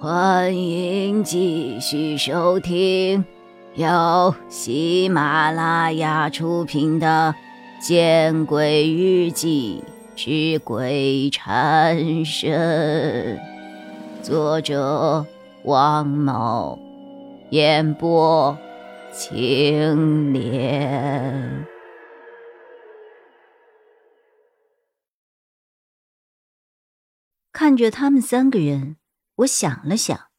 欢迎继续收听由喜马拉雅出品的《见鬼日记之鬼缠身》，作者王某，演播青莲。看着他们三个人。我想了想，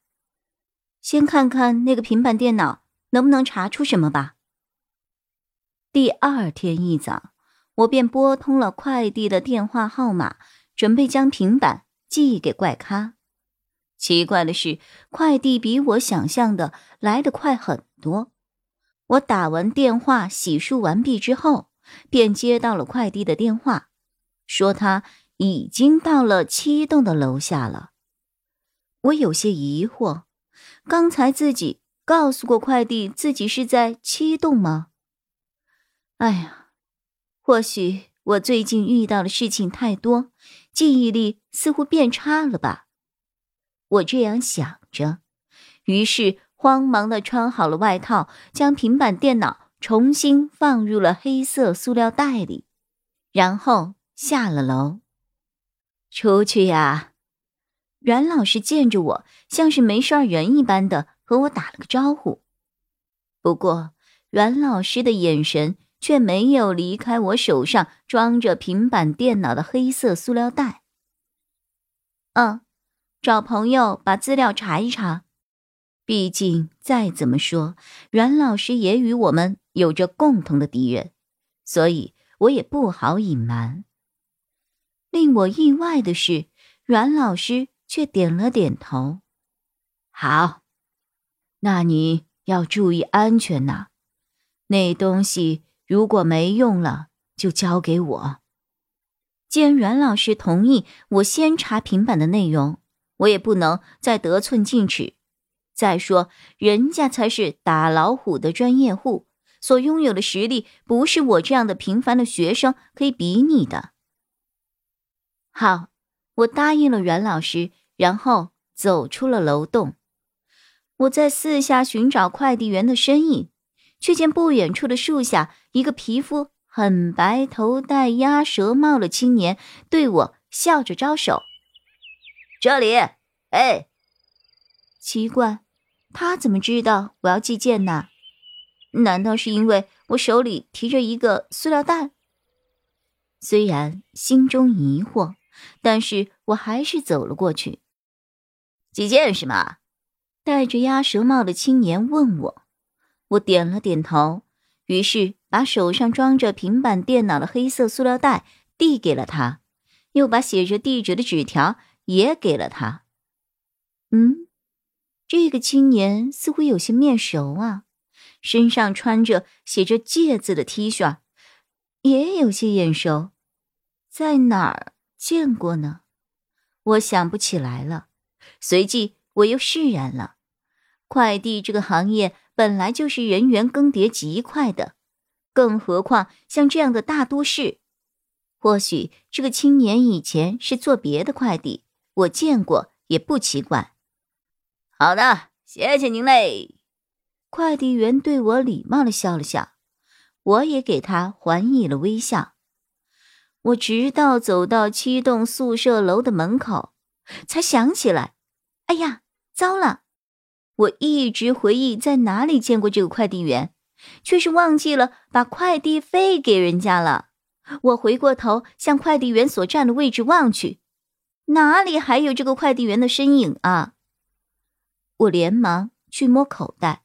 先看看那个平板电脑能不能查出什么吧。第二天一早，我便拨通了快递的电话号码，准备将平板寄给怪咖。奇怪的是，快递比我想象的来得快很多。我打完电话，洗漱完毕之后，便接到了快递的电话，说他已经到了七栋的楼下了。我有些疑惑，刚才自己告诉过快递自己是在七栋吗？哎呀，或许我最近遇到的事情太多，记忆力似乎变差了吧？我这样想着，于是慌忙的穿好了外套，将平板电脑重新放入了黑色塑料袋里，然后下了楼。出去呀！阮老师见着我，像是没事儿人一般的和我打了个招呼。不过，阮老师的眼神却没有离开我手上装着平板电脑的黑色塑料袋。嗯，找朋友把资料查一查。毕竟再怎么说，阮老师也与我们有着共同的敌人，所以我也不好隐瞒。令我意外的是，阮老师。却点了点头。好，那你要注意安全呐。那东西如果没用了，就交给我。既然阮老师同意我先查平板的内容，我也不能再得寸进尺。再说，人家才是打老虎的专业户，所拥有的实力不是我这样的平凡的学生可以比拟的。好，我答应了阮老师。然后走出了楼栋，我在四下寻找快递员的身影，却见不远处的树下，一个皮肤很白、头戴鸭舌帽的青年对我笑着招手：“这里，哎。”奇怪，他怎么知道我要寄件呢？难道是因为我手里提着一个塑料袋？虽然心中疑惑，但是我还是走了过去。几件是吗？戴着鸭舌帽的青年问我，我点了点头，于是把手上装着平板电脑的黑色塑料袋递给了他，又把写着地址的纸条也给了他。嗯，这个青年似乎有些面熟啊，身上穿着写着“戒”字的 T 恤，也有些眼熟，在哪儿见过呢？我想不起来了。随即，我又释然了。快递这个行业本来就是人员更迭极快的，更何况像这样的大都市。或许这个青年以前是做别的快递，我见过也不奇怪。好的，谢谢您嘞。快递员对我礼貌的笑了笑，我也给他还以了微笑。我直到走到七栋宿舍楼的门口，才想起来。哎呀，糟了！我一直回忆在哪里见过这个快递员，却是忘记了把快递费给人家了。我回过头向快递员所站的位置望去，哪里还有这个快递员的身影啊？我连忙去摸口袋，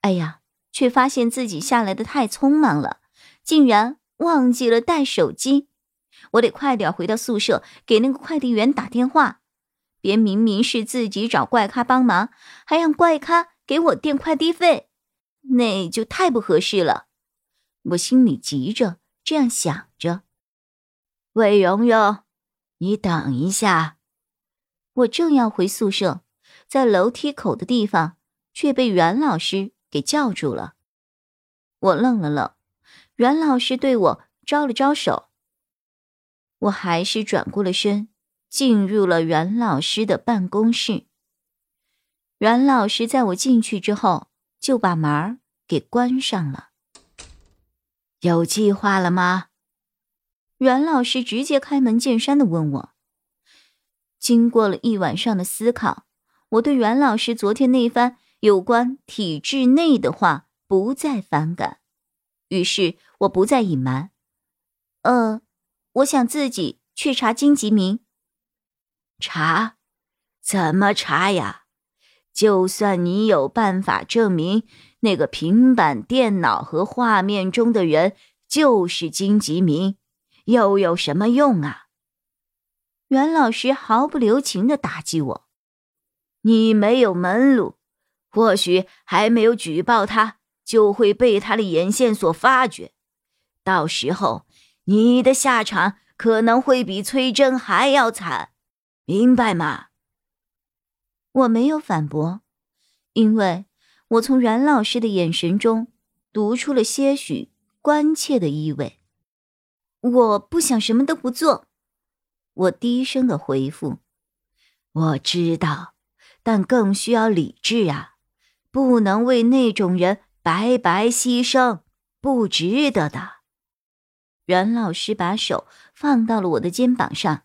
哎呀，却发现自己下来的太匆忙了，竟然忘记了带手机。我得快点回到宿舍，给那个快递员打电话。别明明是自己找怪咖帮忙，还让怪咖给我垫快递费，那就太不合适了。我心里急着这样想着。魏蓉蓉，你等一下。我正要回宿舍，在楼梯口的地方却被阮老师给叫住了。我愣了愣，阮老师对我招了招手，我还是转过了身。进入了阮老师的办公室，阮老师在我进去之后就把门给关上了。有计划了吗？阮老师直接开门见山的问我。经过了一晚上的思考，我对阮老师昨天那番有关体制内的话不再反感，于是我不再隐瞒。呃，我想自己去查金吉明。查？怎么查呀？就算你有办法证明那个平板电脑和画面中的人就是金吉明，又有什么用啊？袁老师毫不留情的打击我：“你没有门路，或许还没有举报他，就会被他的眼线所发觉。到时候，你的下场可能会比崔真还要惨，明白吗？”我没有反驳，因为我从阮老师的眼神中读出了些许关切的意味。我不想什么都不做，我低声的回复：“我知道，但更需要理智啊，不能为那种人白白牺牲，不值得的。”阮老师把手放到了我的肩膀上，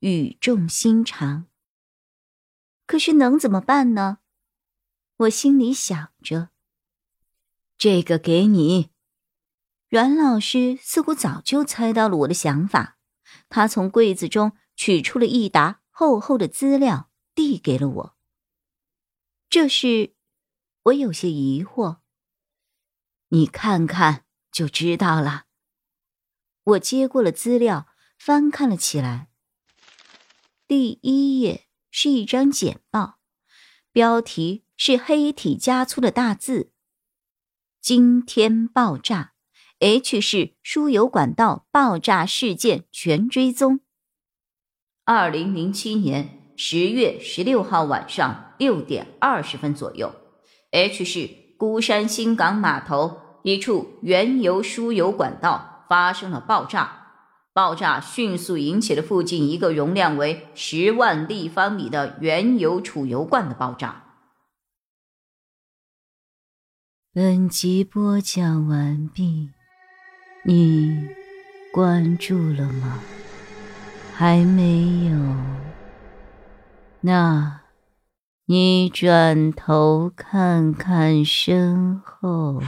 语重心长。可是能怎么办呢？我心里想着。这个给你。阮老师似乎早就猜到了我的想法，他从柜子中取出了一沓厚厚的资料，递给了我。这是，我有些疑惑。你看看就知道了。我接过了资料，翻看了起来。第一页。是一张简报，标题是黑体加粗的大字：“惊天爆炸，H 市输油管道爆炸事件全追踪。”二零零七年十月十六号晚上六点二十分左右，H 市孤山新港码头一处原油输油管道发生了爆炸。爆炸迅速引起了附近一个容量为十万立方米的原油储油罐的爆炸。本集播讲完毕，你关注了吗？还没有？那，你转头看看身后。